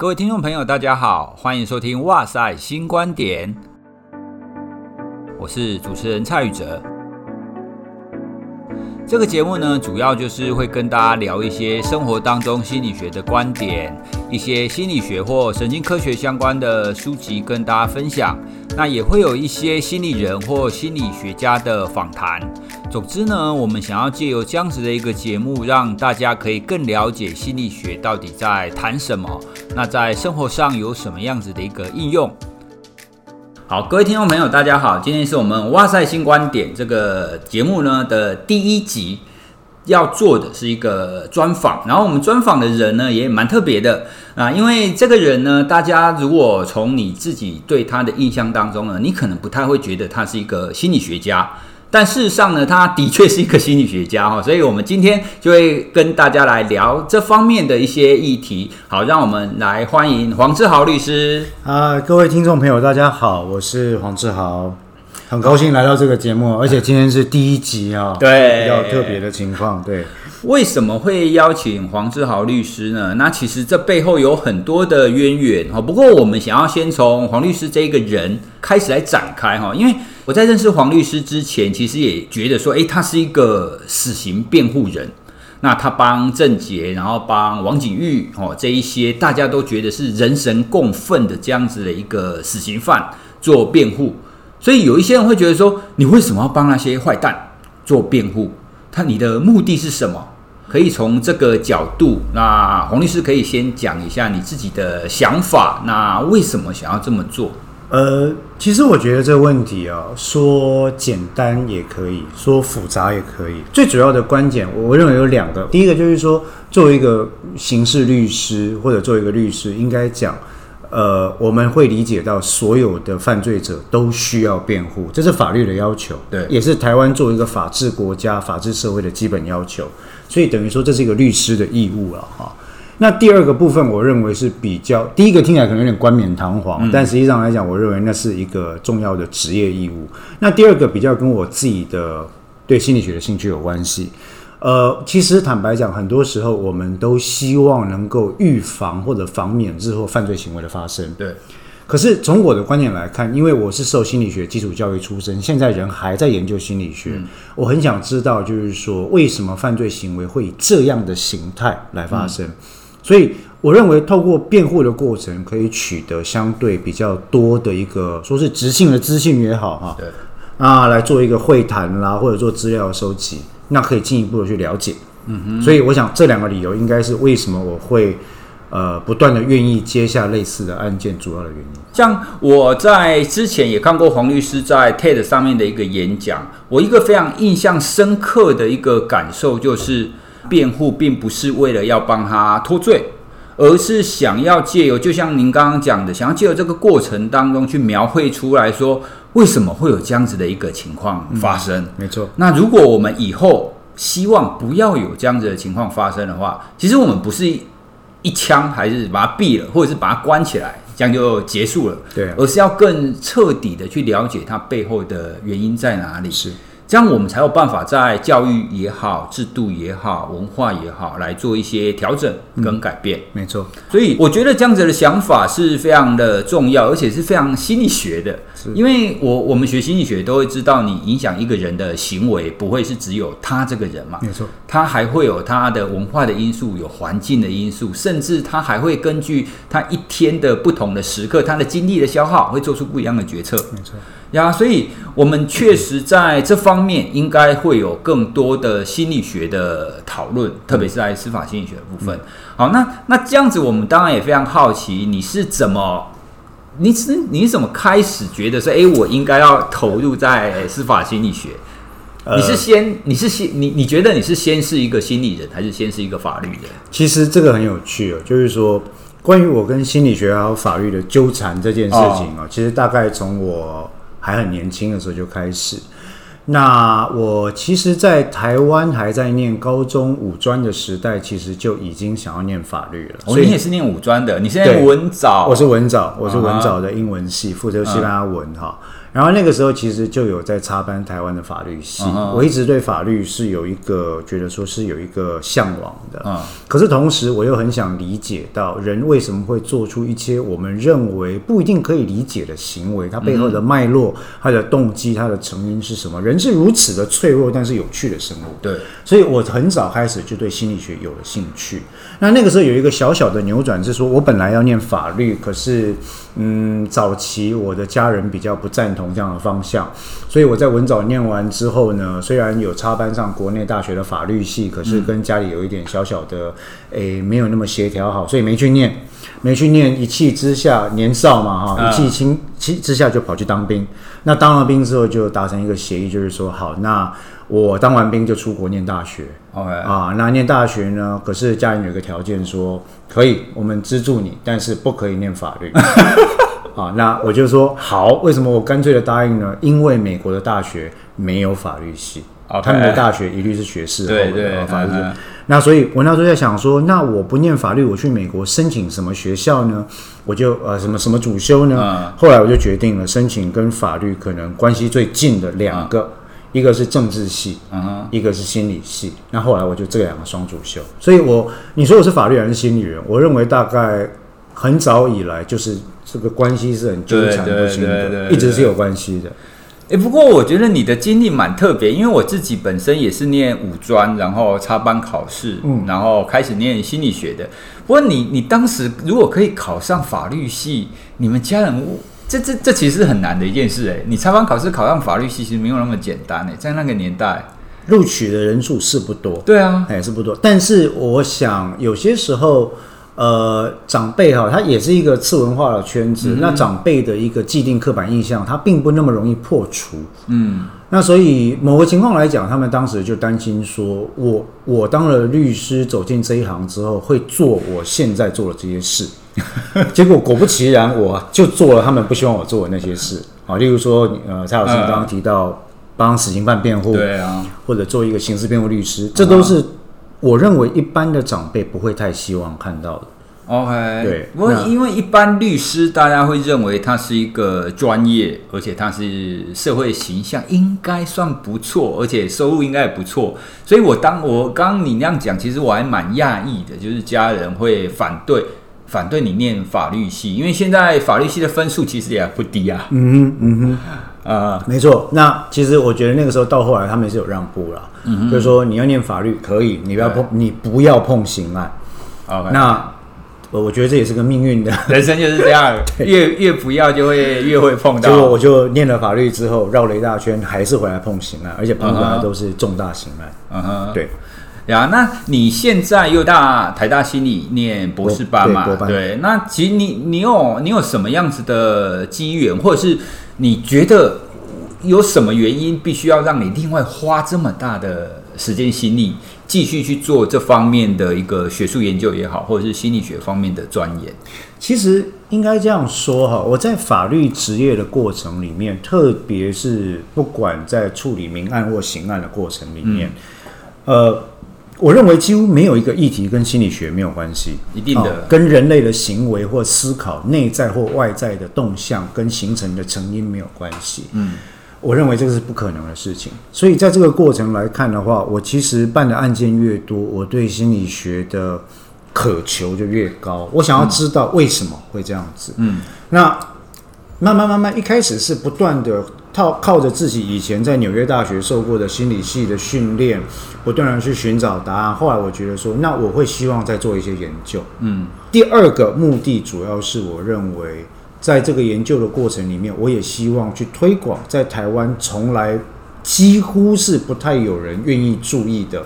各位听众朋友，大家好，欢迎收听《哇塞新观点》，我是主持人蔡宇哲。这个节目呢，主要就是会跟大家聊一些生活当中心理学的观点，一些心理学或神经科学相关的书籍跟大家分享。那也会有一些心理人或心理学家的访谈。总之呢，我们想要借由这样子的一个节目，让大家可以更了解心理学到底在谈什么，那在生活上有什么样子的一个应用。好，各位听众朋友，大家好，今天是我们哇塞新观点这个节目呢的第一集，要做的是一个专访，然后我们专访的人呢也蛮特别的啊，因为这个人呢，大家如果从你自己对他的印象当中呢，你可能不太会觉得他是一个心理学家。但事实上呢，他的确是一个心理学家哈，所以我们今天就会跟大家来聊这方面的一些议题。好，让我们来欢迎黄志豪律师。啊，各位听众朋友，大家好，我是黄志豪，很高兴来到这个节目，而且今天是第一集啊，对，比较特别的情况，对。为什么会邀请黄志豪律师呢？那其实这背后有很多的渊源哈。不过我们想要先从黄律师这一个人开始来展开哈，因为。我在认识黄律师之前，其实也觉得说，诶，他是一个死刑辩护人。那他帮郑捷，然后帮王景玉，哦，这一些大家都觉得是人神共愤的这样子的一个死刑犯做辩护。所以有一些人会觉得说，你为什么要帮那些坏蛋做辩护？他你的目的是什么？可以从这个角度，那黄律师可以先讲一下你自己的想法。那为什么想要这么做？呃，其实我觉得这个问题啊，说简单也可以说复杂也可以。最主要的关键，我认为有两个。第一个就是说，作为一个刑事律师或者作为一个律师，应该讲，呃，我们会理解到所有的犯罪者都需要辩护，这是法律的要求，对，也是台湾作为一个法治国家、法治社会的基本要求。所以等于说，这是一个律师的义务了，哈。那第二个部分，我认为是比较第一个听起来可能有点冠冕堂皇，嗯、但实际上来讲，我认为那是一个重要的职业义务。那第二个比较跟我自己的对心理学的兴趣有关系。呃，其实坦白讲，很多时候我们都希望能够预防或者防免日后犯罪行为的发生。对。可是从我的观点来看，因为我是受心理学基础教育出身，现在人还在研究心理学，嗯、我很想知道，就是说为什么犯罪行为会以这样的形态来发生。嗯所以，我认为透过辩护的过程，可以取得相对比较多的一个，说是直性的资讯也好，哈，对，啊，来做一个会谈啦，或者做资料收集，那可以进一步的去了解。嗯哼。所以，我想这两个理由应该是为什么我会呃不断的愿意接下类似的案件主要的原因。像我在之前也看过黄律师在 TED 上面的一个演讲，我一个非常印象深刻的一个感受就是。辩护并不是为了要帮他脱罪，而是想要借由，就像您刚刚讲的，想要借由这个过程当中去描绘出来说，为什么会有这样子的一个情况发生？嗯，没错。那如果我们以后希望不要有这样子的情况发生的话，其实我们不是一枪还是把它毙了，或者是把它关起来，这样就结束了。对，而是要更彻底的去了解它背后的原因在哪里。是。这样我们才有办法在教育也好、制度也好、文化也好，来做一些调整跟改变。嗯，没错，所以我觉得这样子的想法是非常的重要，而且是非常心理学的。因为我我们学心理学都会知道，你影响一个人的行为，不会是只有他这个人嘛？没错，他还会有他的文化的因素，有环境的因素，甚至他还会根据他一天的不同的时刻，他的精力的消耗，会做出不一样的决策。没错。呀，所以我们确实在这方面应该会有更多的心理学的讨论，特别是在司法心理学的部分。好，那那这样子，我们当然也非常好奇，你是怎么，你是你怎么开始觉得说，哎，我应该要投入在司法心理学？你是先，你是先，你你觉得你是先是一个心理人，还是先是一个法律人？其实这个很有趣哦，就是说，关于我跟心理学还有法律的纠缠这件事情啊，其实大概从我。还很年轻的时候就开始。那我其实，在台湾还在念高中五专的时代，其实就已经想要念法律了。所以你也是念五专的，你现在文藻，我是文藻，我是文藻的英文系，负责西班牙文哈。然后那个时候其实就有在插班台湾的法律系，嗯、我一直对法律是有一个觉得说是有一个向往的。嗯，可是同时我又很想理解到人为什么会做出一些我们认为不一定可以理解的行为，它背后的脉络、它的动机、它的成因是什么？人是如此的脆弱，但是有趣的生物。对，所以我很早开始就对心理学有了兴趣。那那个时候有一个小小的扭转，是说我本来要念法律，可是嗯，早期我的家人比较不赞同这样的方向，所以我在文藻念完之后呢，虽然有插班上国内大学的法律系，可是跟家里有一点小小的诶、欸、没有那么协调好，所以没去念，没去念，一气之下年少嘛哈，一气轻气之下就跑去当兵。那当了兵之后就达成一个协议，就是说好那。我当完兵就出国念大学，OK 啊，那念大学呢？可是家人有一个条件说，可以我们资助你，但是不可以念法律。啊，那我就说好，为什么我干脆的答应呢？因为美国的大学没有法律系，Okay. 他们的大学一律是学士后的对对法律。嗯、那所以我那时候在想说，那我不念法律，我去美国申请什么学校呢？我就呃什么什么主修呢？嗯、后来我就决定了申请跟法律可能关系最近的两个。嗯一个是政治系，嗯，一个是心理系。那后来我就这两个双主修，所以我你说我是法律还是心理人？我认为大概很早以来就是这个关系是很纠缠不清的，一直是有关系的。哎，不过我觉得你的经历蛮特别，因为我自己本身也是念五专，然后插班考试，嗯，然后开始念心理学的。不过你你当时如果可以考上法律系，你们家人？这这这其实是很难的一件事诶，你插班考试考上法律系其实没有那么简单诶，在那个年代，录取的人数是不多。对啊，哎是不多，但是我想有些时候，呃，长辈哈，他也是一个次文化的圈子，那长辈的一个既定刻板印象，他并不那么容易破除。嗯，那所以某个情况来讲，他们当时就担心说，我我当了律师，走进这一行之后，会做我现在做的这些事。结果果不其然，我就做了他们不希望我做的那些事。啊，例如说，呃，蔡老师刚刚提到帮死刑犯辩护，对啊，或者做一个刑事辩护律师，这都是我认为一般的长辈不会太希望看到的。OK，对，不过因为一般律师大家会认为他是一个专业，而且他是社会形象应该算不错，而且收入应该也不错，所以我当我刚刚你那样讲，其实我还蛮讶异的，就是家人会反对。反对你念法律系，因为现在法律系的分数其实也不低啊。嗯哼，嗯哼，啊、呃，没错。那其实我觉得那个时候到后来，他们是有让步了。嗯，就是说你要念法律可以，你不要碰，你不要碰刑案。Okay 那我我觉得这也是个命运的，人生就是这样，越越不要就会越会碰到。结果我就念了法律之后，绕了一大圈，还是回来碰刑案，而且碰出来都是重大刑案。嗯哼，对。呀，那你现在又大台大心理念博士班嘛？对，对，那其实你你有你有什么样子的机缘，或者是你觉得有什么原因必须要让你另外花这么大的时间心力，继续去做这方面的一个学术研究也好，或者是心理学方面的钻研？其实应该这样说哈，我在法律职业的过程里面，特别是不管在处理民案或刑案的过程里面，嗯、呃。我认为几乎没有一个议题跟心理学没有关系，一定的，跟人类的行为或思考内在或外在的动向跟形成的成因没有关系。嗯，我认为这个是不可能的事情。所以在这个过程来看的话，我其实办的案件越多，我对心理学的渴求就越高。我想要知道为什么会这样子。嗯，那慢慢慢慢，一开始是不断的。靠靠着自己以前在纽约大学受过的心理系的训练，不断的去寻找答案。后来我觉得说，那我会希望再做一些研究。嗯，第二个目的主要是我认为，在这个研究的过程里面，我也希望去推广在台湾从来几乎是不太有人愿意注意的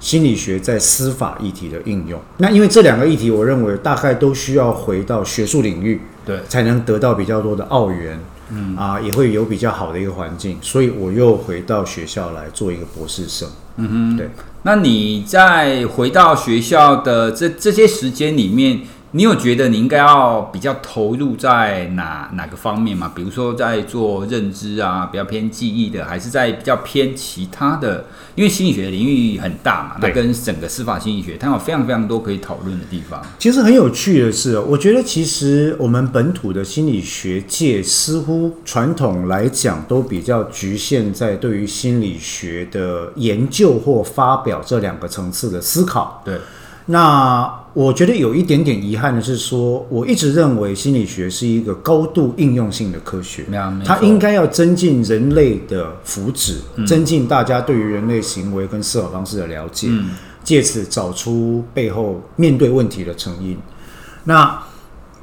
心理学在司法议题的应用。那因为这两个议题，我认为大概都需要回到学术领域，对，才能得到比较多的澳元。嗯啊，也会有比较好的一个环境，所以我又回到学校来做一个博士生。嗯哼，对。那你在回到学校的这这些时间里面，你有觉得你应该要比较投入在哪哪个方面吗？比如说在做认知啊，比较偏记忆的，还是在比较偏其他的？因为心理学的领域很大嘛，那跟整个司法心理学，它有非常非常多可以讨论的地方。其实很有趣的是，我觉得其实我们本土的心理学界似乎传统来讲都比较局限在对于心理学的研究或发表这两个层次的思考。对。那我觉得有一点点遗憾的是说，我一直认为心理学是一个高度应用性的科学，它应该要增进人类的福祉，嗯、增进大家对于人类行为跟思考方式的了解，嗯、借此找出背后面对问题的成因。那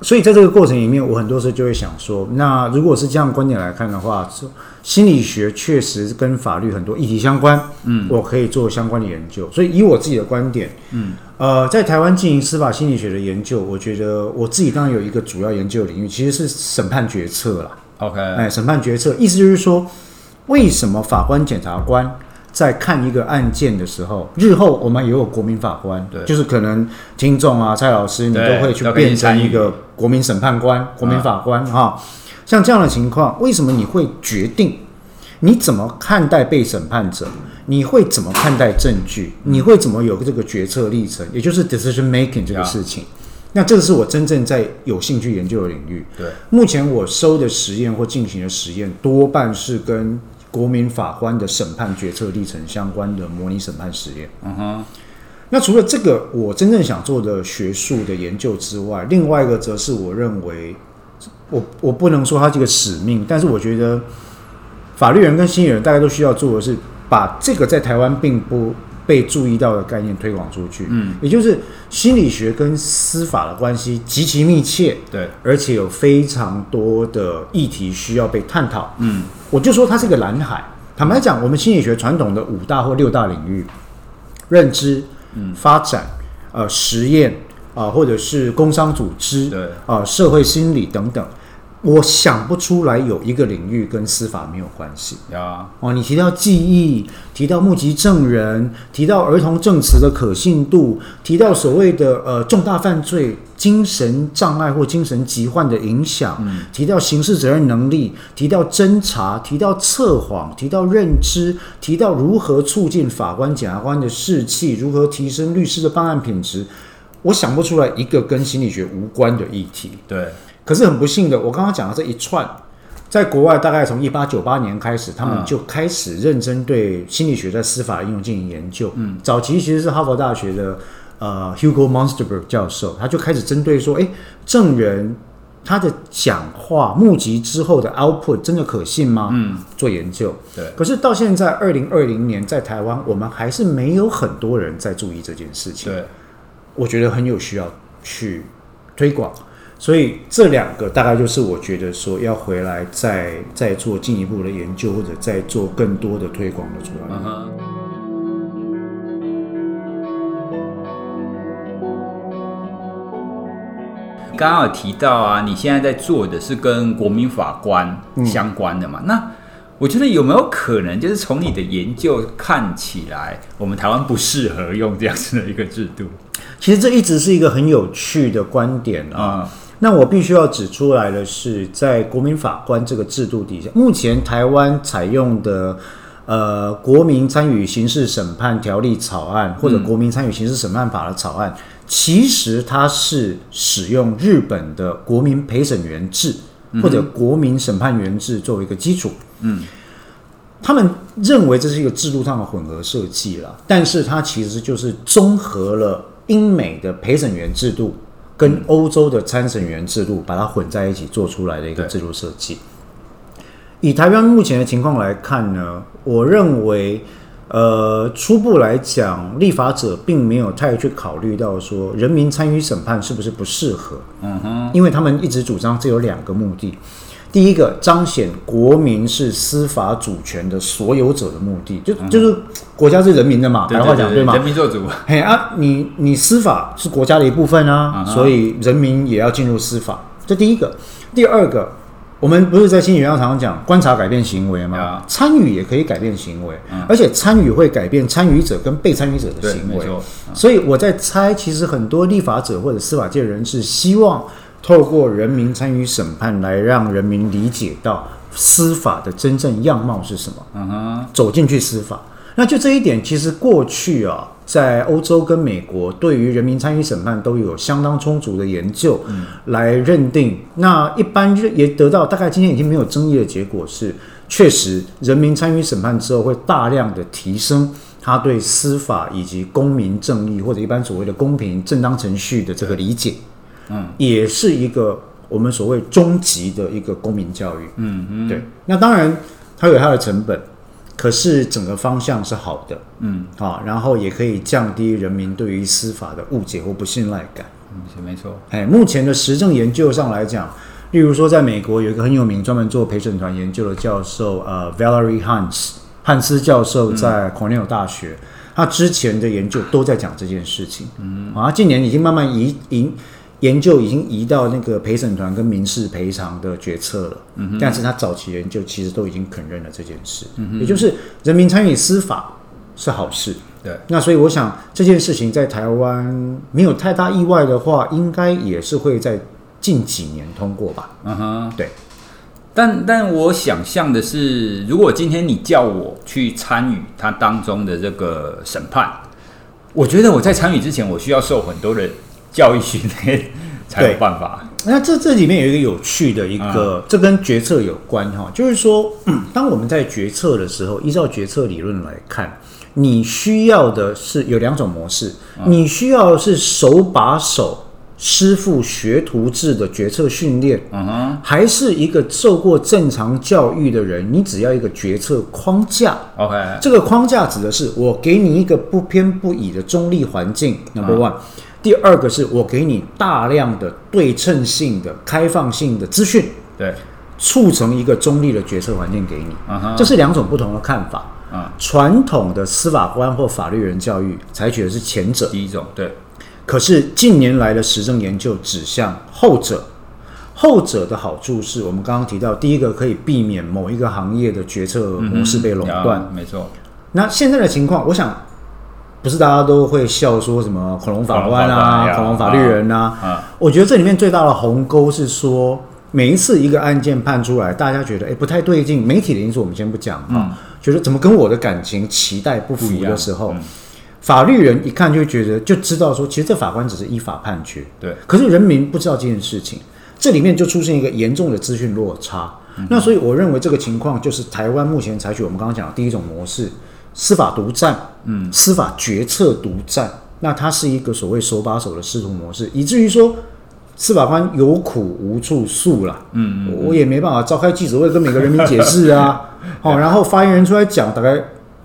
所以在这个过程里面，我很多时候就会想说，那如果是这样观点来看的话，心理学确实跟法律很多议题相关，嗯，我可以做相关的研究。所以以我自己的观点，嗯。呃，在台湾进行司法心理学的研究，我觉得我自己当然有一个主要研究领域，其实是审判决策啦。OK，哎，审判决策意思就是说，为什么法官、检察官在看一个案件的时候，日后我们也有国民法官，对，就是可能听众啊、蔡老师，你都会去变成一个国民审判官、国民法官哈、啊。像这样的情况，为什么你会决定？你怎么看待被审判者？你会怎么看待证据？你会怎么有这个决策历程？也就是 decision making 这个事情。那这个是我真正在有兴趣研究的领域。对，目前我收的实验或进行的实验，多半是跟国民法官的审判决策历程相关的模拟审判实验。嗯哼。那除了这个我真正想做的学术的研究之外，另外一个则是我认为，我我不能说它这个使命，但是我觉得。法律人跟心理人，大家都需要做的是把这个在台湾并不被注意到的概念推广出去。嗯，也就是心理学跟司法的关系极其密切，对，而且有非常多的议题需要被探讨。嗯，我就说它是个蓝海。坦白讲，我们心理学传统的五大或六大领域，认知、嗯，发展、呃，实验啊、呃，或者是工商组织，对，啊、呃，社会心理等等。我想不出来有一个领域跟司法没有关系。啊，哦，你提到记忆，提到目击证人，提到儿童证词的可信度，提到所谓的呃重大犯罪精神障碍或精神疾患的影响，嗯，提到刑事责任能力，提到侦查，提到测谎，提到认知，提到如何促进法官、检察官的士气，如何提升律师的办案品质。我想不出来一个跟心理学无关的议题。对。可是很不幸的，我刚刚讲的这一串，在国外大概从一八九八年开始，他们就开始认真对心理学在司法应用进行研究。嗯，早期其实是哈佛大学的呃 Hugo Monsterberg 教授，他就开始针对说，哎，证人他的讲话募集之后的 output 真的可信吗？嗯，做研究。对。可是到现在二零二零年，在台湾，我们还是没有很多人在注意这件事情。对，我觉得很有需要去推广。所以这两个大概就是我觉得说要回来再再做进一步的研究，或者再做更多的推广的主要。刚刚有提到啊，你现在在做的是跟国民法官相关的嘛？嗯、那我觉得有没有可能，就是从你的研究看起来，我们台湾不适合用这样子的一个制度？其实这一直是一个很有趣的观点啊。嗯那我必须要指出来的是，在国民法官这个制度底下，目前台湾采用的呃《国民参与刑事审判条例》草案或者《国民参与刑事审判法》的草案，嗯、其实它是使用日本的国民陪审员制或者国民审判员制作为一个基础。嗯，他们认为这是一个制度上的混合设计了，但是它其实就是综合了英美的陪审员制度。跟欧洲的参审员制度把它混在一起做出来的一个制度设计。以台湾目前的情况来看呢，我认为，呃，初步来讲，立法者并没有太去考虑到说人民参与审判是不是不适合。嗯哼，因为他们一直主张这有两个目的。第一个彰显国民是司法主权的所有者的目的，就就是国家是人民的嘛，白话讲对吗？人民做主。嘿啊，你你司法是国家的一部分啊，所以人民也要进入司法。这第一个。第二个，我们不是在心理学上常常讲观察改变行为吗？参与也可以改变行为，嗯、而且参与会改变参与者跟被参与者的行为。嗯、所以我在猜，其实很多立法者或者司法界人士希望透过人民参与审判来让人民理解到司法的真正样貌是什么。嗯哼，走进去司法。那就这一点，其实过去啊，在欧洲跟美国对于人民参与审判都有相当充足的研究，来认定。那一般也得到大概今天已经没有争议的结果是，确实人民参与审判之后会大量的提升他对司法以及公民正义或者一般所谓的公平正当程序的这个理解。嗯，也是一个我们所谓终极的一个公民教育。嗯嗯，对。那当然它有它的成本。可是整个方向是好的，嗯，啊，然后也可以降低人民对于司法的误解或不信赖感，嗯，是没错。哎，目前的实证研究上来讲，例如说，在美国有一个很有名专门做陪审团研究的教授，呃，Valerie Hans 汉斯教授在 Cornell 大学，嗯，他之前的研究都在讲这件事情，嗯，啊，近年已经慢慢移移。研究已经移到那个陪审团跟民事赔偿的决策了，嗯，但是他早期研究其实都已经肯认了这件事，嗯，也就是人民参与司法是好事，对，那所以我想这件事情在台湾没有太大意外的话，应该也是会在近几年通过吧，嗯哼，对，但但我想象的是，如果今天你叫我去参与它当中的这个审判，我觉得我在参与之前，我需要受很多的。教育训练才有办法。那这这里面有一个有趣的一个，嗯、这跟决策有关哈，就是说，当我们在决策的时候，依照决策理论来看，你需要的是有两种模式，嗯、你需要的是手把手、师傅学徒制的决策训练，嗯哼，还是一个受过正常教育的人，你只要一个决策框架，OK，这个框架指的是我给你一个不偏不倚的中立环境，Number one。嗯第二个是我给你大量的对称性的、开放性的资讯，对，促成一个中立的决策环境给你。Uh huh. 这是两种不同的看法。啊、uh，huh. 传统的司法官或法律人教育采取的是前者，第一种，对。可是近年来的实证研究指向后者，后者的好处是我们刚刚提到，第一个可以避免某一个行业的决策模式被垄断。没错。那现在的情况，我想。不是大家都会笑说什么恐龙法官啊、恐龙法律人啊？我觉得这里面最大的鸿沟是说，每一次一个案件判出来，大家觉得哎不太对劲，媒体的因素我们先不讲啊，嗯、觉得怎么跟我的感情期待不符的时候，嗯、法律人一看就觉得就知道说，其实这法官只是依法判决。对，可是人民不知道这件事情，这里面就出现一个严重的资讯落差。嗯、那所以我认为这个情况就是台湾目前采取我们刚刚讲的第一种模式。司法独占，嗯，司法决策独占，那它是一个所谓手把手的仕途模式，以至于说司法官有苦无处诉了，嗯，嗯，我也没办法召开记者会跟每个人民解释啊，好，然后发言人出来讲，大概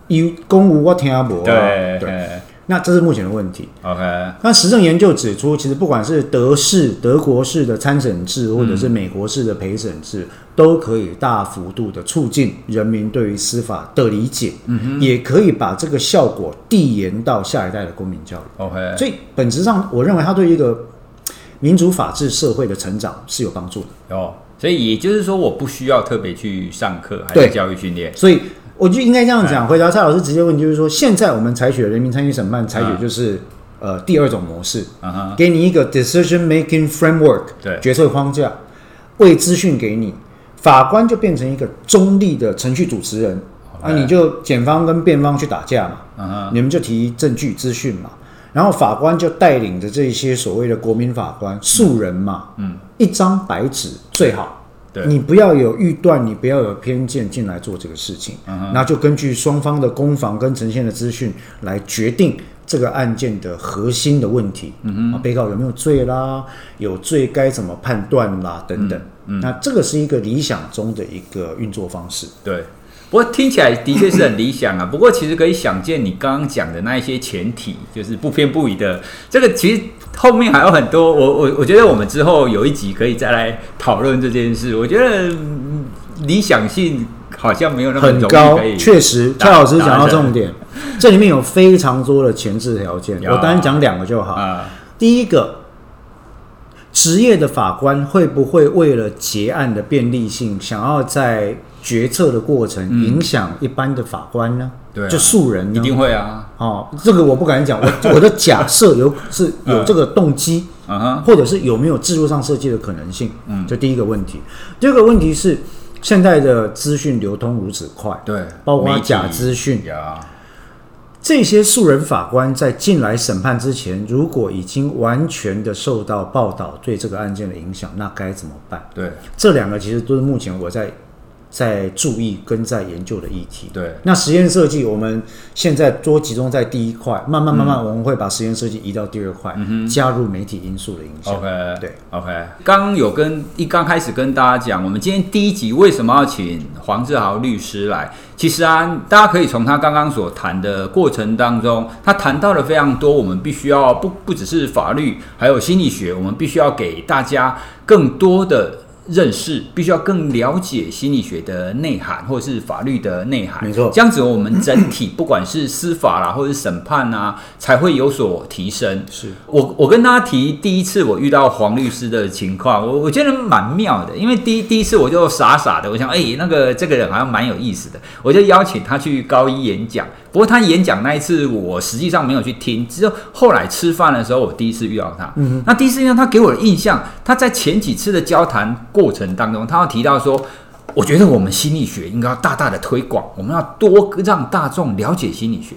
有公无我听不，对对。那这是目前的问题。OK，那实证研究指出，其实不管是德式、德国式的参审制，或者是美国式的陪审制，嗯、都可以大幅度的促进人民对于司法的理解，嗯，也可以把这个效果递延到下一代的公民教育。OK，所以本质上，我认为它对一个民主法治社会的成长是有帮助的。哦，所以也就是说，我不需要特别去上课，还是教育训练，所以。我就应该这样讲，回答蔡老师直接问，就是说，现在我们采取的人民参与审判，采取就是呃第二种模式，给你一个 decision making framework，对，决策框架，喂资讯给你，法官就变成一个中立的程序主持人，啊，你就检方跟辩方去打架嘛，你们就提证据资讯嘛，然后法官就带领着这些所谓的国民法官素人嘛，嗯，一张白纸最好。对你不要有预断，你不要有偏见进来做这个事情，那、uh. 就根据双方的攻防跟呈现的资讯来决定这个案件的核心的问题。嗯哼、uh，huh. 被告有没有罪啦？有罪该怎么判断啦？等等。嗯、uh，huh. 那这个是一个理想中的一个运作方式。对，不过听起来的确是很理想啊。不过其实可以想见，你刚刚讲的那一些前提，就是不偏不倚的这个，其实。后面还有很多，我我我觉得我们之后有一集可以再来讨论这件事。我觉得理想性好像没有那么很高，确实，蔡老师讲到重点，这里面有非常多的前置条件。我单讲两个就好。第一个，职业的法官会不会为了结案的便利性，想要在决策的过程影响一般的法官呢？对、啊，就素人一定会啊。哦，这个我不敢讲，我我的假设有是有这个动机，嗯哼，或者是有没有制度上设计的可能性？嗯，这第一个问题。第二个问题是，现在的资讯流通如此快，对，包括假资讯呀。这些素人法官在进来审判之前，如果已经完全的受到报道对这个案件的影响，那该怎么办？对，这两个其实都是目前我在。在注意跟在研究的议题。对，那实验设计我们现在多集中在第一块，慢慢慢慢我们会把实验设计移到第二块，嗯，加入媒体因素的影响。OK，对，OK。刚有跟一刚开始跟大家讲，我们今天第一集为什么要请黄志豪律师来？其实啊，大家可以从他刚刚所谈的过程当中，他谈到了非常多，我们必须要不不只是法律，还有心理学，我们必须要给大家更多的。认识必须要更了解心理学的内涵，或者是法律的内涵。没错，这样子我们整体不管是司法啦，或者是审判啊，才会有所提升。是我我跟大家提第一次我遇到黄律师的情况，我我觉得蛮妙的，因为第一第一次我就傻傻的，我想哎、欸，那个这个人好像蛮有意思的，我就邀请他去高一演讲。不过他演讲那一次，我实际上没有去听，只有后来吃饭的时候，我第一次遇到他。嗯，那第一次遇到他给我的印象，他在前几次的交谈过程当中，他要提到说，我觉得我们心理学应该要大大的推广，我们要多让大众了解心理学。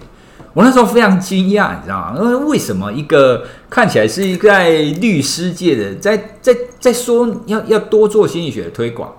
我那时候非常惊讶，你知道吗？因为为什么一个看起来是一个在律师界的，在在在说要要多做心理学的推广？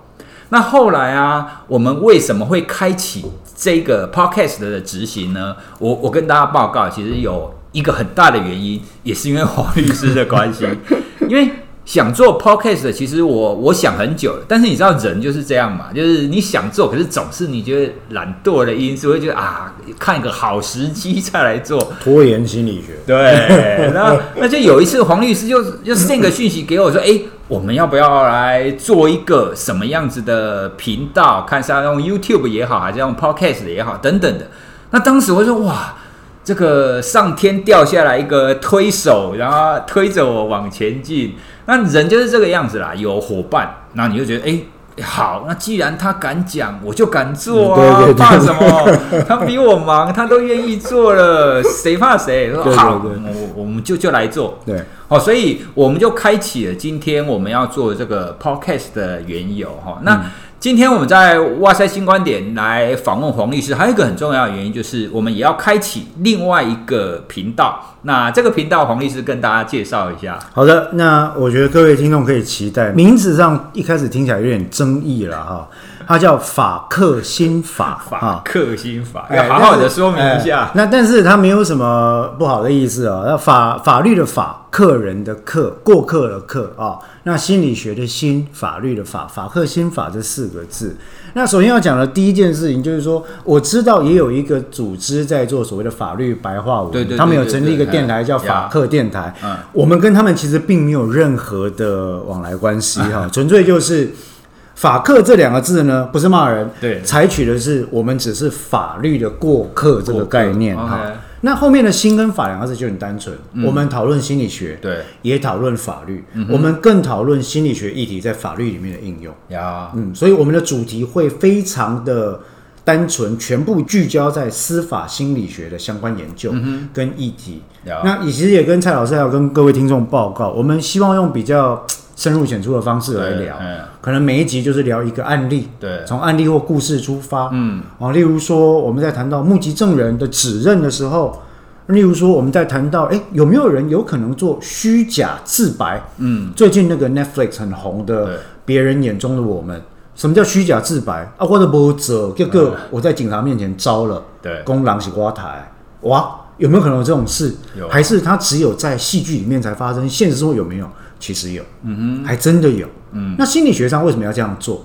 那后来啊，我们为什么会开启？这个 podcast 的执行呢，我我跟大家报告，其实有一个很大的原因，也是因为黄律师的关系。因为想做 podcast，其实我我想很久了，但是你知道人就是这样嘛，就是你想做，可是总是你觉得懒惰的因素，会觉得啊，看一个好时机再来做，拖延心理学。对，那那就有一次黄律师就就 send 个讯息给我说，哎。我们要不要来做一个什么样子的频道？看是要用 YouTube 也好，还是用 Podcast 也好，等等的。那当时我说，哇，这个上天掉下来一个推手，然后推着我往前进。那人就是这个样子啦，有伙伴，那你就觉得，哎。好，那既然他敢讲，我就敢做啊！对对对，怕什么？他比我忙，他都愿意做了，谁怕谁？说好，我我们就就来做。对，好，所以我们就开启了今天我们要做这个 podcast 的缘由哈。那。嗯今天我们在哇塞新观点来访问黄律师，还有一个很重要的原因就是，我们也要开启另外一个频道。那这个频道，黄律师跟大家介绍一下。好的，那我觉得各位听众可以期待，名字上一开始听起来有点争议了哈。它叫法克心法，法克心法，要好好的说明一下。欸、那但是它没有什么不好的意思啊、哦。那法法律的法，客人的客，过客的客啊、哦。那心理学的心，法律的法，法克心法这四个字。那首先要讲的第一件事情就是说，我知道也有一个组织在做所谓的法律白话文，对对，对，对，对，他们有成立一个电台叫法克电台。嗯，我们跟他们其实并没有任何的往来关系 哈，纯粹就是。法客这两个字呢，不是骂人，对，采取的是我们只是法律的过客这个概念哈。那后面的心跟法两个字就很单纯，嗯、我们讨论心理学，对，也讨论法律，嗯、我们更讨论心理学议题在法律里面的应用呀。嗯，所以我们的主题会非常的单纯，全部聚焦在司法心理学的相关研究跟议题。嗯、那其实也跟蔡老师要跟各位听众报告，我们希望用比较。深入浅出的方式来聊，可能每一集就是聊一个案例，对，从案例或故事出发，嗯，啊，例如说我们在谈到目击证人的指认的时候，例如说我们在谈到，哎，有没有人有可能做虚假自白？嗯，最近那个 Netflix 很红的《别人眼中的我们》，什么叫虚假自白？啊？或者不者，这个我在警察面前招了，对，公狼洗瓜台，哇，有没有可能有这种事？有，还是他只有在戏剧里面才发生？现实中有没有？其实有，嗯哼，还真的有，嗯。那心理学上为什么要这样做？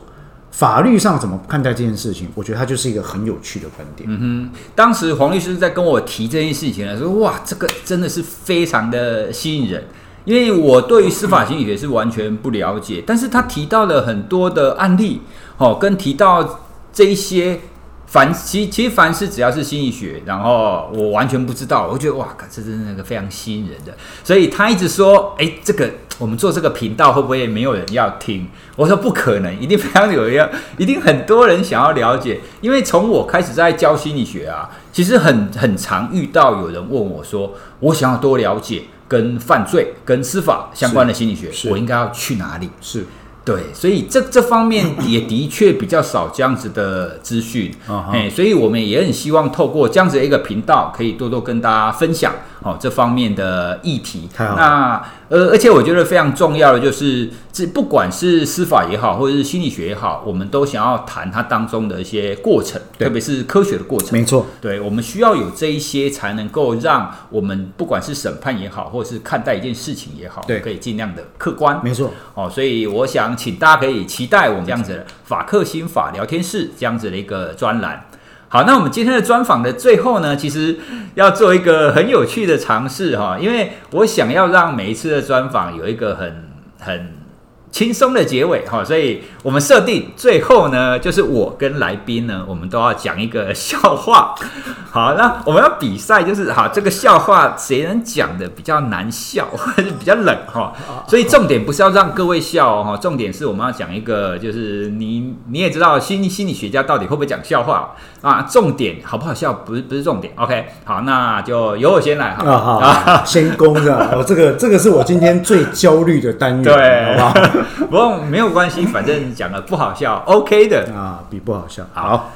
法律上怎么看待这件事情？我觉得它就是一个很有趣的观点。嗯哼，当时黄律师在跟我提这件事情的时候，哇，这个真的是非常的吸引人，因为我对于司法心理学是完全不了解，但是他提到了很多的案例，哦，跟提到这一些凡其其实凡是只要是心理学，然后我完全不知道，我觉得哇，这真是那个非常吸引人的。所以他一直说，哎，这个我们做这个频道会不会没有人要听？我说不可能，一定非常有人要，一定很多人想要了解。因为从我开始在教心理学啊，其实很很常遇到有人问我说，我想要多了解跟犯罪、跟司法相关的心理学，我应该要去哪里？是。对，所以这这方面 也的确比较少这样子的资讯，哎，所以我们也很希望透过这样子的一个频道，可以多多跟大家分享哦这方面的议题。那。呃，而且我觉得非常重要的就是，这不管是司法也好，或者是心理学也好，我们都想要谈它当中的一些过程，特别是科学的过程。没错，对，我们需要有这一些，才能够让我们不管是审判也好，或者是看待一件事情也好，对，可以尽量的客观。没错，哦，所以我想请大家可以期待我们这样子的法克心法聊天室这样子的一个专栏。好，那我们今天的专访的最后呢，其实要做一个很有趣的尝试哈，因为我想要让每一次的专访有一个很很轻松的结尾哈，所以我们设定最后呢，就是我跟来宾呢，我们都要讲一个笑话。好，那我们要比赛，就是哈这个笑话谁能讲的比较难笑，还是比较冷哈？所以重点不是要让各位笑哈，重点是我们要讲一个，就是你你也知道心心理学家到底会不会讲笑话啊？重点好不好笑不是不是重点。OK，好，那就由我先来哈。好，好，先攻的哦，这个这个是我今天最焦虑的单元，对，好不好？不过没有关系，反正讲的不好笑，OK 的啊，比不好笑。好，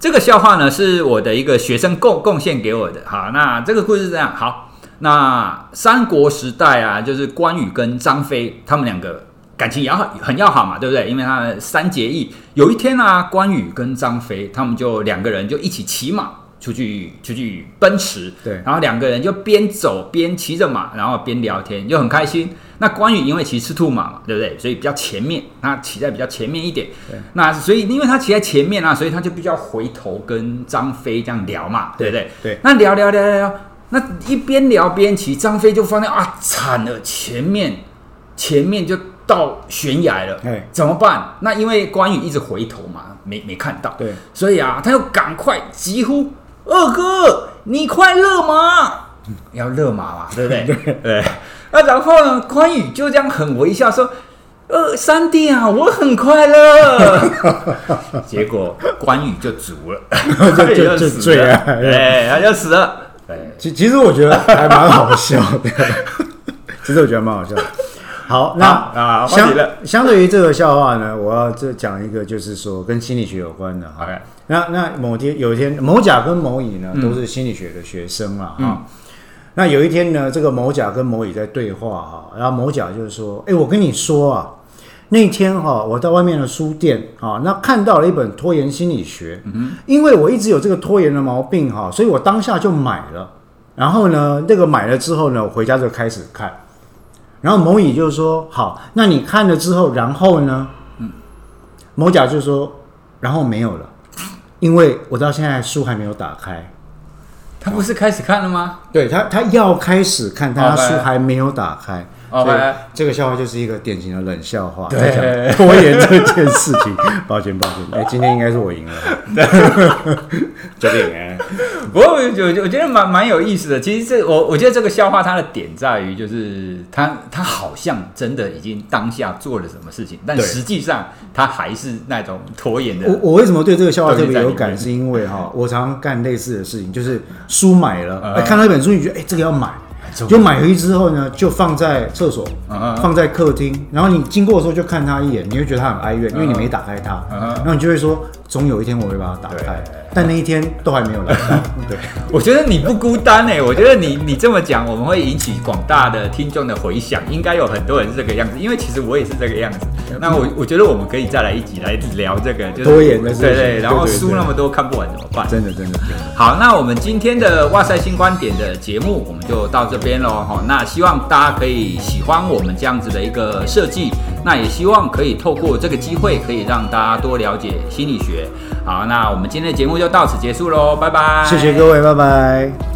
这个笑话呢是我的一个学生贡贡献给我的。好，那这个故事是这样。好，那三国时代啊，就是关羽跟张飞他们两个感情也好，很要好嘛，对不对？因为他们三结义。有一天呢、啊，关羽跟张飞他们就两个人就一起骑马出去出去奔驰，对，然后两个人就边走边骑着马，然后边聊天，就很开心。那关羽因为骑赤兔马嘛，对不对？所以比较前面，他骑在比较前面一点。对。那所以因为他骑在前面啊，所以他就比较回头跟张飞这样聊嘛，对不对？对。那聊聊聊聊聊，那一边聊边骑，张飞就发现啊，惨了，前面前面就到悬崖了，哎，怎么办？那因为关羽一直回头嘛，没没看到，对。所以啊，他又赶快急呼：“二哥，你快乐吗！”要勒马嘛，对不对？对。对那、啊、然后呢？关羽就这样很微笑说：“呃，三弟啊，我很快乐。”结果关羽就足了，就就就醉了，哎，他就死了。其其实我觉得还蛮好笑的，其实我觉得蛮好笑的。好，那啊，相相对于这个笑话呢，我要这讲一个，就是说跟心理学有关的。好，那那某天有一天，某甲跟某乙呢，都是心理学的学生了啊。嗯那有一天呢，这个某甲跟某乙在对话哈，然后某甲就是说：“哎，我跟你说啊，那天哈，我到外面的书店啊，那看到了一本拖延心理学，嗯，因为我一直有这个拖延的毛病哈，所以我当下就买了。然后呢，这个买了之后呢，我回家就开始看。然后某乙就说：好，那你看了之后，然后呢？嗯，某甲就说：然后没有了，因为我到现在书还没有打开。”他不是开始看了吗？对他，他要开始看，但他书还没有打开。所以这个笑话就是一个典型的冷笑话，在讲拖延这件事情。抱歉，抱歉，哎、欸，今天应该是我赢了。这点哎，不过我我我觉得蛮蛮有意思的。其实这我我觉得这个笑话它的点在于，就是他他好像真的已经当下做了什么事情，但实际上他还是那种拖延的。我我为什么对这个笑话特别有感？是因为哈，我常常干类似的事情，就是书买了，看到一本书，你觉得哎，这个要买。就买回去之后呢，就放在厕所，放在客厅，然后你经过的时候就看它一眼，你会觉得它很哀怨，因为你没打开它，然后你就会说，总有一天我会把它打开，但那一天都还没有来 到。对，我觉得你不孤单哎，我觉得你你这么讲，我们会引起广大的听众的回响，应该有很多人是这个样子，因为其实我也是这个样子。那我我觉得我们可以再来一集来聊这个，就是拖延的，对对，然后书那么多看不完怎么办？真的真的。好，那我们今天的哇塞新观点的节目我们就到这边喽哈。那希望大家可以喜欢我们这样子的一个设计，那也希望可以透过这个机会，可以让大家多了解心理学。好，那我们今天的节目就到此结束喽，拜拜。谢谢各位，拜拜。